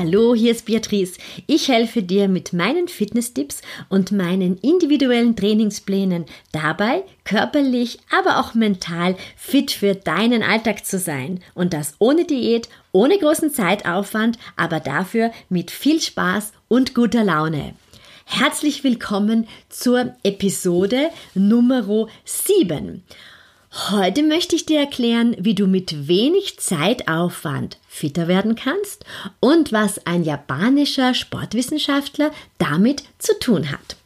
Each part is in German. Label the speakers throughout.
Speaker 1: Hallo, hier ist Beatrice. Ich helfe dir mit meinen Fitnesstipps und meinen individuellen Trainingsplänen dabei, körperlich, aber auch mental fit für deinen Alltag zu sein. Und das ohne Diät, ohne großen Zeitaufwand, aber dafür mit viel Spaß und guter Laune. Herzlich willkommen zur Episode Nummer 7. Heute möchte ich dir erklären, wie du mit wenig Zeitaufwand fitter werden kannst und was ein japanischer Sportwissenschaftler damit zu tun hat.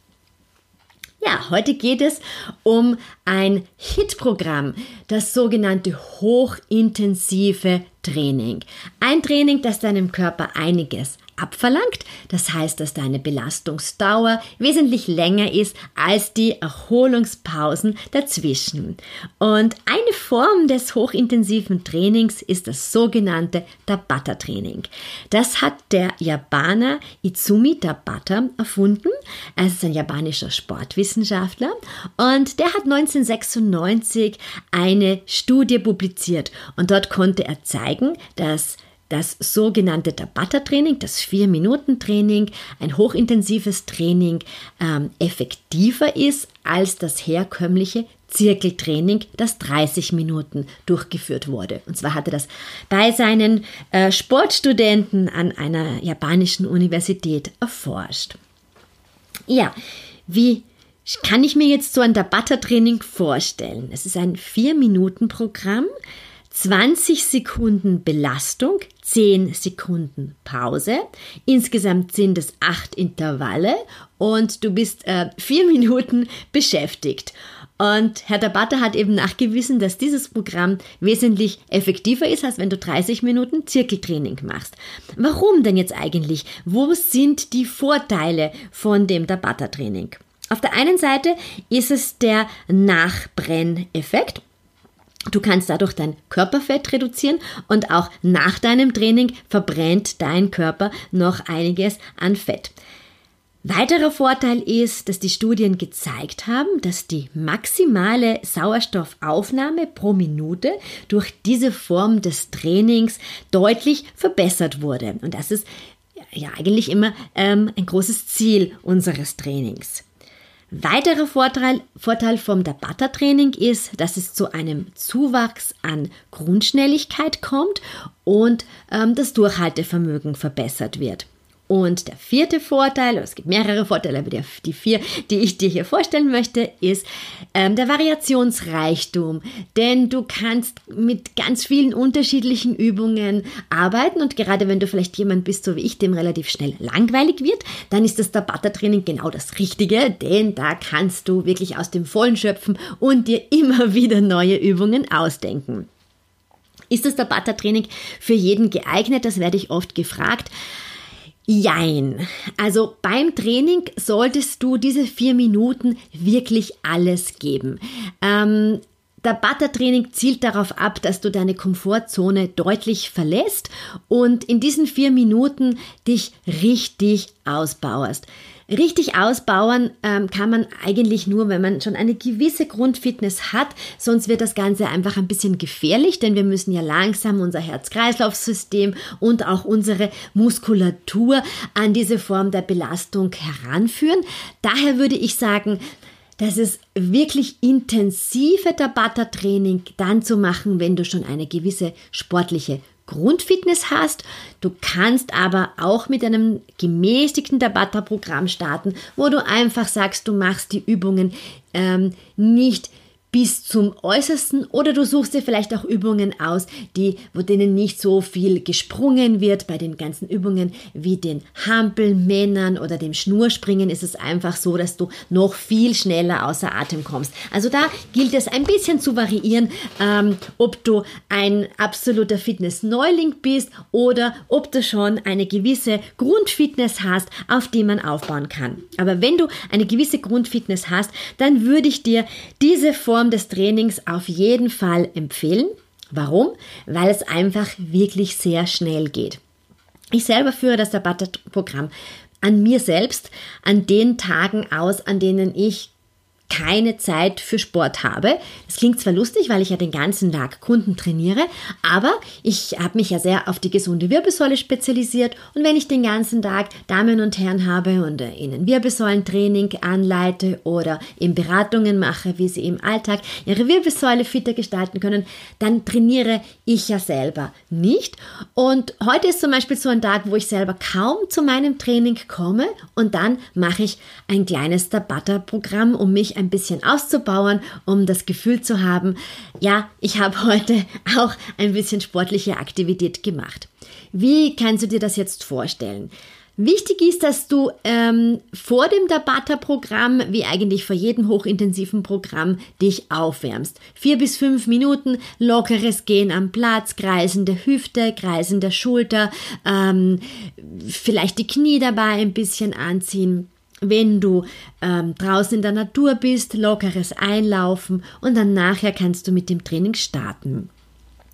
Speaker 1: Ja, heute geht es um ein HIT-Programm, das sogenannte hochintensive Training. Ein Training, das deinem Körper einiges abverlangt. Das heißt, dass deine Belastungsdauer wesentlich länger ist als die Erholungspausen dazwischen. Und eine Form des hochintensiven Trainings ist das sogenannte Tabata-Training. Das hat der Japaner Izumi Tabata erfunden. Er ist ein japanischer Sportwissenschaftler und der hat 1996 eine Studie publiziert und dort konnte er zeigen, dass das sogenannte Tabata-Training, das Vier-Minuten-Training, ein hochintensives Training, ähm, effektiver ist als das herkömmliche Zirkeltraining, das 30 Minuten durchgeführt wurde. Und zwar hatte das bei seinen äh, Sportstudenten an einer japanischen Universität erforscht. Ja, wie kann ich mir jetzt so ein Tabata-Training vorstellen? Es ist ein Vier-Minuten-Programm, 20 Sekunden Belastung, 10 Sekunden Pause. Insgesamt sind es 8 Intervalle und du bist äh, 4 Minuten beschäftigt. Und Herr Tabata hat eben nachgewiesen, dass dieses Programm wesentlich effektiver ist, als wenn du 30 Minuten Zirkeltraining machst. Warum denn jetzt eigentlich? Wo sind die Vorteile von dem Tabata-Training? Auf der einen Seite ist es der Nachbrenneffekt. Du kannst dadurch dein Körperfett reduzieren und auch nach deinem Training verbrennt dein Körper noch einiges an Fett. Weiterer Vorteil ist, dass die Studien gezeigt haben, dass die maximale Sauerstoffaufnahme pro Minute durch diese Form des Trainings deutlich verbessert wurde. Und das ist ja eigentlich immer ähm, ein großes Ziel unseres Trainings. Weiterer Vorteil, Vorteil vom Tabata-Training ist, dass es zu einem Zuwachs an Grundschnelligkeit kommt und ähm, das Durchhaltevermögen verbessert wird. Und der vierte Vorteil, es gibt mehrere Vorteile, aber die vier, die ich dir hier vorstellen möchte, ist ähm, der Variationsreichtum. Denn du kannst mit ganz vielen unterschiedlichen Übungen arbeiten und gerade wenn du vielleicht jemand bist, so wie ich, dem relativ schnell langweilig wird, dann ist das Tabata-Training genau das Richtige, denn da kannst du wirklich aus dem Vollen schöpfen und dir immer wieder neue Übungen ausdenken. Ist das Tabata-Training für jeden geeignet? Das werde ich oft gefragt. Jein. Also beim Training solltest du diese vier Minuten wirklich alles geben. Ähm, der Butter-Training zielt darauf ab, dass du deine Komfortzone deutlich verlässt und in diesen vier Minuten dich richtig ausbauerst. Richtig ausbauen ähm, kann man eigentlich nur, wenn man schon eine gewisse Grundfitness hat, sonst wird das Ganze einfach ein bisschen gefährlich, denn wir müssen ja langsam unser Herz-Kreislauf-System und auch unsere Muskulatur an diese Form der Belastung heranführen. Daher würde ich sagen, das ist wirklich intensive Tabata-Training dann zu machen, wenn du schon eine gewisse sportliche Grundfitness hast. Du kannst aber auch mit einem gemäßigten Tabata-Programm starten, wo du einfach sagst, du machst die Übungen ähm, nicht bis zum Äußersten oder du suchst dir vielleicht auch Übungen aus, die, wo denen nicht so viel gesprungen wird. Bei den ganzen Übungen wie den Hampelmännern oder dem Schnurspringen ist es einfach so, dass du noch viel schneller außer Atem kommst. Also da gilt es ein bisschen zu variieren, ähm, ob du ein absoluter Fitness-Neuling bist oder ob du schon eine gewisse Grundfitness hast, auf die man aufbauen kann. Aber wenn du eine gewisse Grundfitness hast, dann würde ich dir diese Form Form des Trainings auf jeden Fall empfehlen. Warum? Weil es einfach wirklich sehr schnell geht. Ich selber führe das Tabata-Programm an mir selbst, an den Tagen aus, an denen ich keine Zeit für Sport habe. Das klingt zwar lustig, weil ich ja den ganzen Tag Kunden trainiere, aber ich habe mich ja sehr auf die gesunde Wirbelsäule spezialisiert und wenn ich den ganzen Tag Damen und Herren habe und ihnen Wirbelsäulentraining anleite oder eben Beratungen mache, wie sie im Alltag ihre Wirbelsäule fitter gestalten können, dann trainiere ich ja selber nicht. Und heute ist zum Beispiel so ein Tag, wo ich selber kaum zu meinem Training komme und dann mache ich ein kleines Tabata-Programm, um mich ein bisschen auszubauen, um das Gefühl zu haben, ja, ich habe heute auch ein bisschen sportliche Aktivität gemacht. Wie kannst du dir das jetzt vorstellen? Wichtig ist, dass du ähm, vor dem Tabata-Programm, wie eigentlich vor jedem hochintensiven Programm, dich aufwärmst. Vier bis fünf Minuten lockeres Gehen am Platz, kreisende Hüfte, kreisende Schulter, ähm, vielleicht die Knie dabei ein bisschen anziehen wenn du ähm, draußen in der Natur bist, lockeres Einlaufen und dann nachher kannst du mit dem Training starten.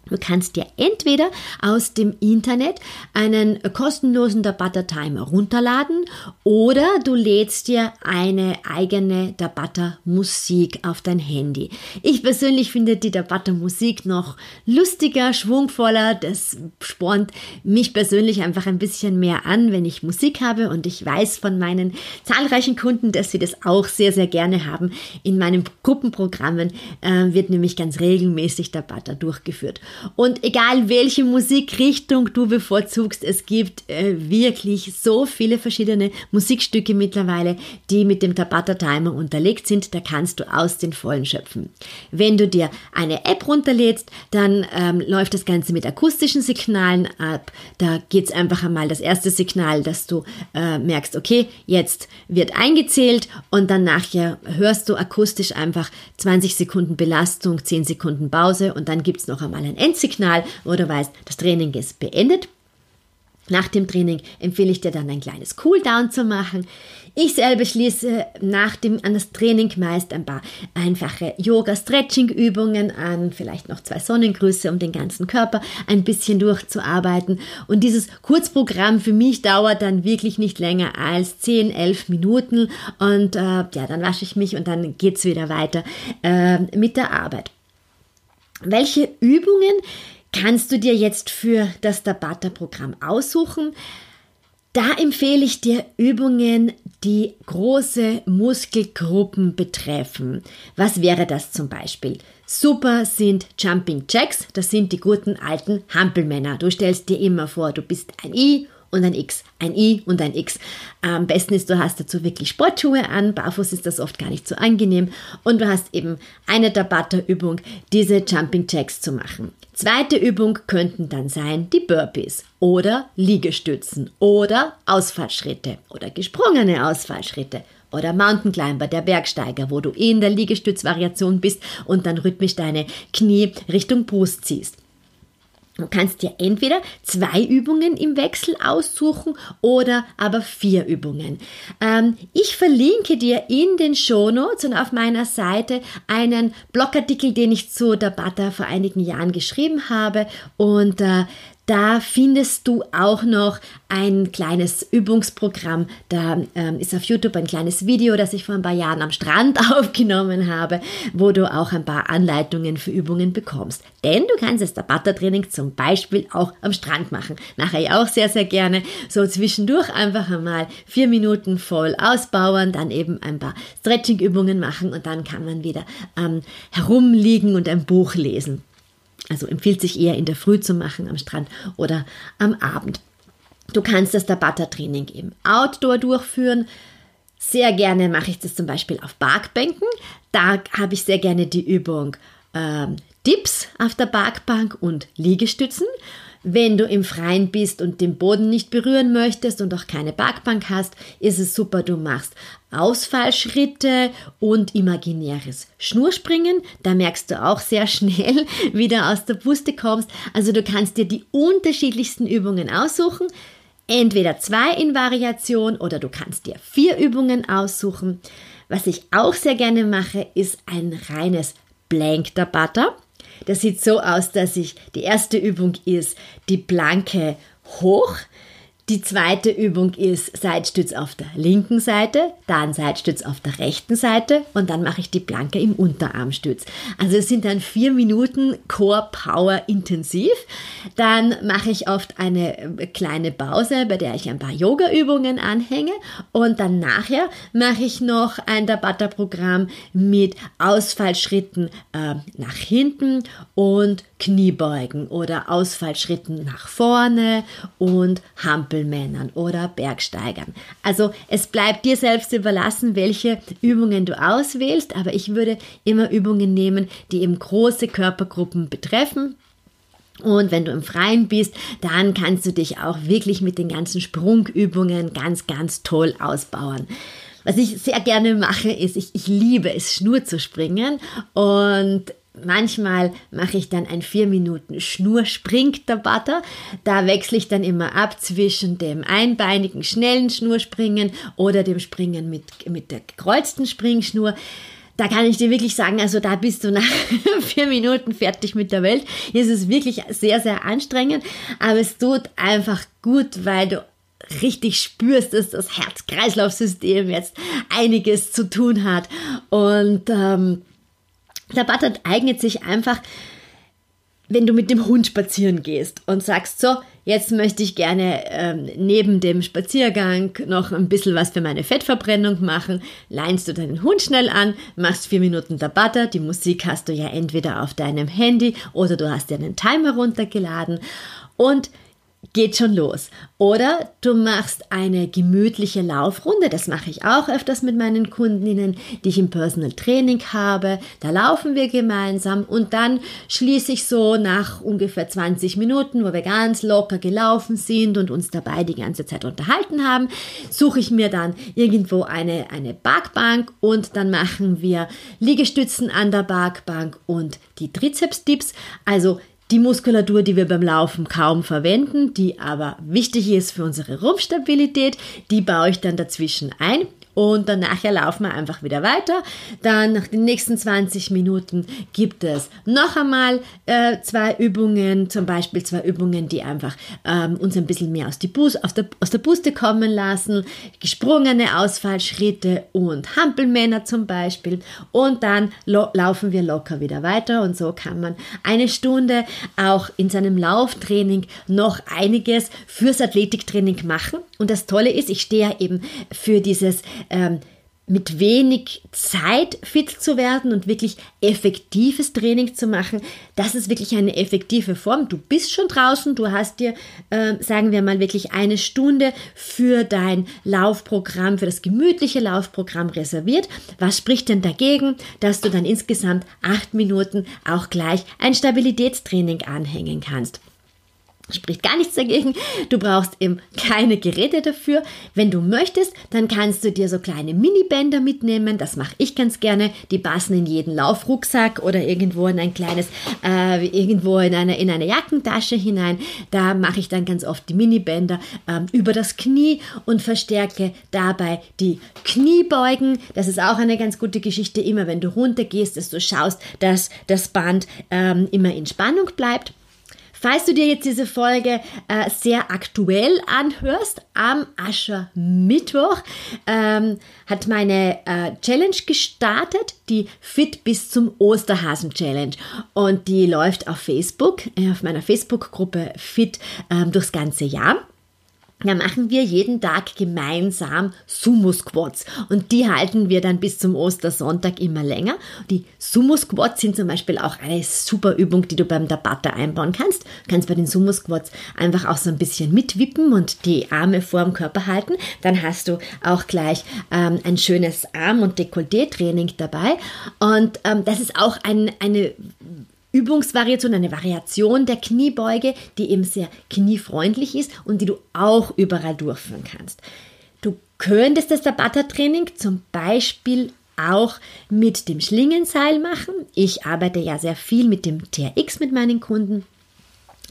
Speaker 1: Du kannst dir entweder aus dem Internet einen kostenlosen Tabata Timer runterladen oder du lädst dir eine eigene Tabata Musik auf dein Handy. Ich persönlich finde die Tabata Musik noch lustiger, schwungvoller. Das spornt mich persönlich einfach ein bisschen mehr an, wenn ich Musik habe und ich weiß von meinen zahlreichen Kunden, dass sie das auch sehr, sehr gerne haben. In meinen Gruppenprogrammen äh, wird nämlich ganz regelmäßig Tabata durchgeführt. Und egal welche Musikrichtung du bevorzugst, es gibt äh, wirklich so viele verschiedene Musikstücke mittlerweile, die mit dem Tabata Timer unterlegt sind. Da kannst du aus den Vollen schöpfen. Wenn du dir eine App runterlädst, dann ähm, läuft das Ganze mit akustischen Signalen ab. Da geht es einfach einmal das erste Signal, dass du äh, merkst, okay, jetzt wird eingezählt und dann nachher hörst du akustisch einfach 20 Sekunden Belastung, 10 Sekunden Pause und dann gibt es noch einmal ein Endsignal, wo du weißt, das Training ist beendet. Nach dem Training empfehle ich dir dann ein kleines Cooldown zu machen. Ich selber schließe nach dem, an das Training meist ein paar einfache Yoga-Stretching-Übungen an, vielleicht noch zwei Sonnengrüße, um den ganzen Körper ein bisschen durchzuarbeiten. Und dieses Kurzprogramm für mich dauert dann wirklich nicht länger als 10, 11 Minuten. Und äh, ja, dann wasche ich mich und dann geht es wieder weiter äh, mit der Arbeit. Welche Übungen kannst du dir jetzt für das Tabata-Programm aussuchen? Da empfehle ich dir Übungen, die große Muskelgruppen betreffen. Was wäre das zum Beispiel? Super sind Jumping Jacks, das sind die guten alten Hampelmänner. Du stellst dir immer vor, du bist ein I und ein X, ein I und ein X. Am besten ist, du hast dazu wirklich Sportschuhe an, barfuß ist das oft gar nicht so angenehm und du hast eben eine Tabata-Übung, diese Jumping Jacks zu machen. Zweite Übung könnten dann sein die Burpees oder Liegestützen oder Ausfallschritte oder gesprungene Ausfallschritte oder Mountain Climber, der Bergsteiger, wo du in der Liegestützvariation bist und dann rhythmisch deine Knie Richtung Brust ziehst. Du kannst dir entweder zwei Übungen im Wechsel aussuchen oder aber vier Übungen. Ähm, ich verlinke dir in den Shownotes und auf meiner Seite einen Blogartikel, den ich zu der Butter vor einigen Jahren geschrieben habe und äh, da findest du auch noch ein kleines Übungsprogramm. Da ähm, ist auf YouTube ein kleines Video, das ich vor ein paar Jahren am Strand aufgenommen habe, wo du auch ein paar Anleitungen für Übungen bekommst. Denn du kannst das Tabata-Training zum Beispiel auch am Strand machen. Nachher ja auch sehr, sehr gerne. So zwischendurch einfach einmal vier Minuten voll ausbauen, dann eben ein paar Stretching-Übungen machen und dann kann man wieder ähm, herumliegen und ein Buch lesen. Also empfiehlt sich eher in der Früh zu machen am Strand oder am Abend. Du kannst das Tabata-Training im Outdoor durchführen. Sehr gerne mache ich das zum Beispiel auf Parkbänken. Da habe ich sehr gerne die Übung ähm, Dips auf der Parkbank und Liegestützen. Wenn du im Freien bist und den Boden nicht berühren möchtest und auch keine Parkbank hast, ist es super, du machst Ausfallschritte und imaginäres Schnurspringen. Da merkst du auch sehr schnell, wie du aus der Puste kommst. Also du kannst dir die unterschiedlichsten Übungen aussuchen. Entweder zwei in Variation oder du kannst dir vier Übungen aussuchen. Was ich auch sehr gerne mache, ist ein reines Blank Butter. Das sieht so aus, dass ich, die erste Übung ist die Planke hoch, die zweite Übung ist Seitstütz auf der linken Seite, dann Seitstütz auf der rechten Seite und dann mache ich die Planke im Unterarmstütz. Also es sind dann vier Minuten Core Power intensiv. Dann mache ich oft eine kleine Pause, bei der ich ein paar Yoga-Übungen anhänge und dann nachher mache ich noch ein Tabata-Programm mit Ausfallschritten äh, nach hinten und Kniebeugen oder Ausfallschritten nach vorne und Hampelmännern oder Bergsteigern. Also es bleibt dir selbst überlassen, welche Übungen du auswählst, aber ich würde immer Übungen nehmen, die eben große Körpergruppen betreffen. Und wenn du im Freien bist, dann kannst du dich auch wirklich mit den ganzen Sprungübungen ganz, ganz toll ausbauen. Was ich sehr gerne mache, ist, ich, ich liebe es, Schnur zu springen. Und Manchmal mache ich dann ein 4 Minuten Schnurspringtabatter. Da wechsle ich dann immer ab zwischen dem einbeinigen schnellen Schnurspringen oder dem Springen mit, mit der gekreuzten Springschnur. Da kann ich dir wirklich sagen, also da bist du nach vier Minuten fertig mit der Welt. Es ist wirklich sehr, sehr anstrengend, aber es tut einfach gut, weil du richtig spürst, dass das Herz-Kreislauf-System jetzt einiges zu tun hat. Und ähm, Butter eignet sich einfach, wenn du mit dem Hund spazieren gehst und sagst, so, jetzt möchte ich gerne ähm, neben dem Spaziergang noch ein bisschen was für meine Fettverbrennung machen, leinst du deinen Hund schnell an, machst vier Minuten Butter, die Musik hast du ja entweder auf deinem Handy oder du hast dir einen Timer runtergeladen. Und geht schon los. Oder du machst eine gemütliche Laufrunde, das mache ich auch öfters mit meinen Kundinnen, die ich im Personal Training habe. Da laufen wir gemeinsam und dann schließe ich so nach ungefähr 20 Minuten, wo wir ganz locker gelaufen sind und uns dabei die ganze Zeit unterhalten haben, suche ich mir dann irgendwo eine, eine Parkbank und dann machen wir Liegestützen an der Parkbank und die Trizeps-Dips. Also die Muskulatur, die wir beim Laufen kaum verwenden, die aber wichtig ist für unsere Rumpfstabilität, die baue ich dann dazwischen ein und dann laufen wir einfach wieder weiter. Dann nach den nächsten 20 Minuten gibt es noch einmal äh, zwei Übungen, zum Beispiel zwei Übungen, die einfach ähm, uns ein bisschen mehr aus, die Bus aus, der, aus der Puste kommen lassen, gesprungene Ausfallschritte und Hampelmänner zum Beispiel. Und dann laufen wir locker wieder weiter und so kann man eine Stunde auch in seinem Lauftraining noch einiges fürs Athletiktraining machen. Und das Tolle ist, ich stehe ja eben für dieses ähm, mit wenig Zeit fit zu werden und wirklich effektives Training zu machen, das ist wirklich eine effektive Form. Du bist schon draußen, du hast dir, äh, sagen wir mal, wirklich eine Stunde für dein Laufprogramm, für das gemütliche Laufprogramm reserviert. Was spricht denn dagegen, dass du dann insgesamt acht Minuten auch gleich ein Stabilitätstraining anhängen kannst? Spricht gar nichts dagegen. Du brauchst eben keine Geräte dafür. Wenn du möchtest, dann kannst du dir so kleine Minibänder mitnehmen. Das mache ich ganz gerne. Die passen in jeden Laufrucksack oder irgendwo in ein kleines, äh, irgendwo in eine, in eine Jackentasche hinein. Da mache ich dann ganz oft die Minibänder ähm, über das Knie und verstärke dabei die Kniebeugen. Das ist auch eine ganz gute Geschichte. Immer wenn du runtergehst, dass du schaust, dass das Band ähm, immer in Spannung bleibt. Falls du dir jetzt diese Folge äh, sehr aktuell anhörst, am Aschermittwoch ähm, hat meine äh, Challenge gestartet, die Fit bis zum Osterhasen Challenge. Und die läuft auf Facebook, äh, auf meiner Facebook-Gruppe Fit ähm, durchs ganze Jahr. Da machen wir jeden Tag gemeinsam Sumo-Squats und die halten wir dann bis zum Ostersonntag immer länger. Die Sumo-Squats sind zum Beispiel auch eine super Übung, die du beim Tabata einbauen kannst. Du kannst bei den Sumo-Squats einfach auch so ein bisschen mitwippen und die Arme vor dem Körper halten. Dann hast du auch gleich ähm, ein schönes Arm- und Dekolleté-Training dabei. Und ähm, das ist auch ein, eine Übungsvariation, eine Variation der Kniebeuge, die eben sehr kniefreundlich ist und die du auch überall durchführen kannst. Du könntest das Tabata-Training zum Beispiel auch mit dem Schlingenseil machen. Ich arbeite ja sehr viel mit dem TRX mit meinen Kunden.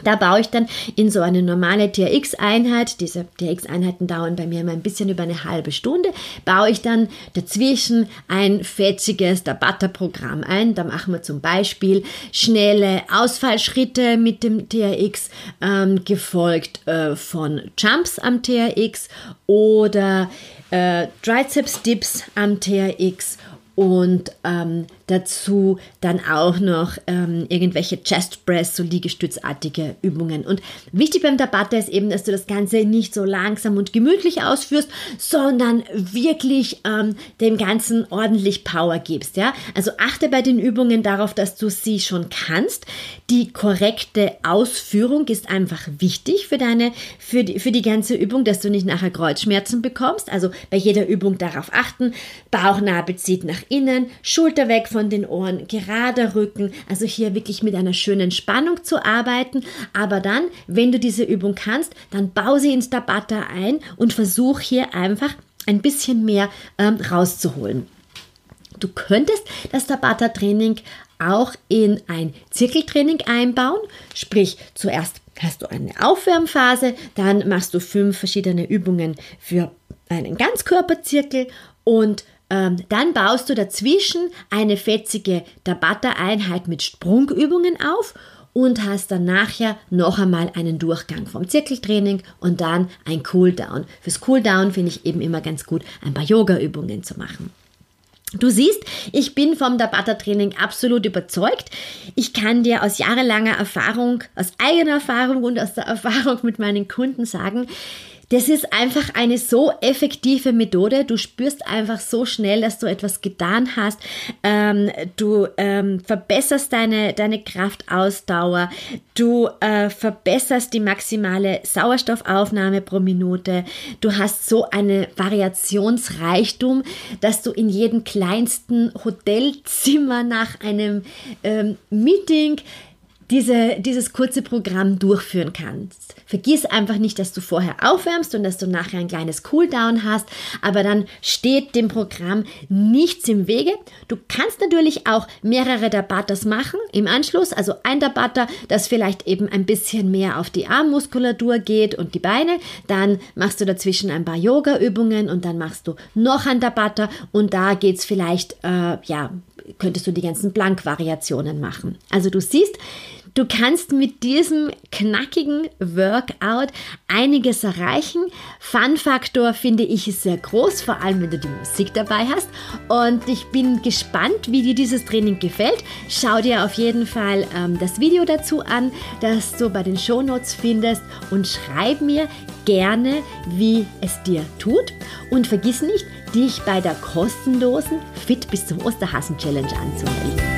Speaker 1: Da baue ich dann in so eine normale TRX-Einheit, diese TRX-Einheiten dauern bei mir immer ein bisschen über eine halbe Stunde, baue ich dann dazwischen ein fetziges Tabata-Programm ein. Da machen wir zum Beispiel schnelle Ausfallschritte mit dem TRX, ähm, gefolgt äh, von Jumps am TRX oder äh, Triceps-Dips am TRX und ähm, dazu dann auch noch ähm, irgendwelche Chest Press, so Liegestützartige Übungen. Und wichtig beim Tabata ist eben, dass du das Ganze nicht so langsam und gemütlich ausführst, sondern wirklich ähm, dem Ganzen ordentlich Power gibst. Ja? Also achte bei den Übungen darauf, dass du sie schon kannst. Die korrekte Ausführung ist einfach wichtig für deine, für die, für die ganze Übung, dass du nicht nachher Kreuzschmerzen bekommst. Also bei jeder Übung darauf achten. Bauchnabel zieht nach innen, Schulter weg von den Ohren, gerader Rücken, also hier wirklich mit einer schönen Spannung zu arbeiten. Aber dann, wenn du diese Übung kannst, dann bau sie ins Tabata ein und versuch hier einfach ein bisschen mehr ähm, rauszuholen. Du könntest das Tabata-Training auch in ein Zirkeltraining einbauen, sprich zuerst hast du eine Aufwärmphase, dann machst du fünf verschiedene Übungen für einen Ganzkörperzirkel und dann baust du dazwischen eine fetzige Tabata-Einheit mit Sprungübungen auf und hast dann nachher noch einmal einen Durchgang vom Zirkeltraining und dann ein Cooldown. Fürs Cooldown finde ich eben immer ganz gut, ein paar Yoga-Übungen zu machen. Du siehst, ich bin vom Tabata-Training absolut überzeugt. Ich kann dir aus jahrelanger Erfahrung, aus eigener Erfahrung und aus der Erfahrung mit meinen Kunden sagen, das ist einfach eine so effektive Methode. Du spürst einfach so schnell, dass du etwas getan hast. Ähm, du ähm, verbesserst deine, deine Kraftausdauer. Du äh, verbesserst die maximale Sauerstoffaufnahme pro Minute. Du hast so eine Variationsreichtum, dass du in jedem kleinsten Hotelzimmer nach einem ähm, Meeting diese, dieses kurze Programm durchführen kannst. Vergiss einfach nicht, dass du vorher aufwärmst und dass du nachher ein kleines Cooldown hast, aber dann steht dem Programm nichts im Wege. Du kannst natürlich auch mehrere Tabatas machen im Anschluss, also ein Tabata, das vielleicht eben ein bisschen mehr auf die Armmuskulatur geht und die Beine, dann machst du dazwischen ein paar Yoga-Übungen und dann machst du noch ein Tabata und da geht's vielleicht, äh, ja, könntest du die ganzen Blank-Variationen machen. Also du siehst, Du kannst mit diesem knackigen Workout einiges erreichen. Fun-Faktor finde ich ist sehr groß, vor allem wenn du die Musik dabei hast. Und ich bin gespannt, wie dir dieses Training gefällt. Schau dir auf jeden Fall ähm, das Video dazu an, das du bei den Shownotes findest und schreib mir gerne, wie es dir tut. Und vergiss nicht, dich bei der kostenlosen Fit bis zum Osterhasen Challenge anzumelden.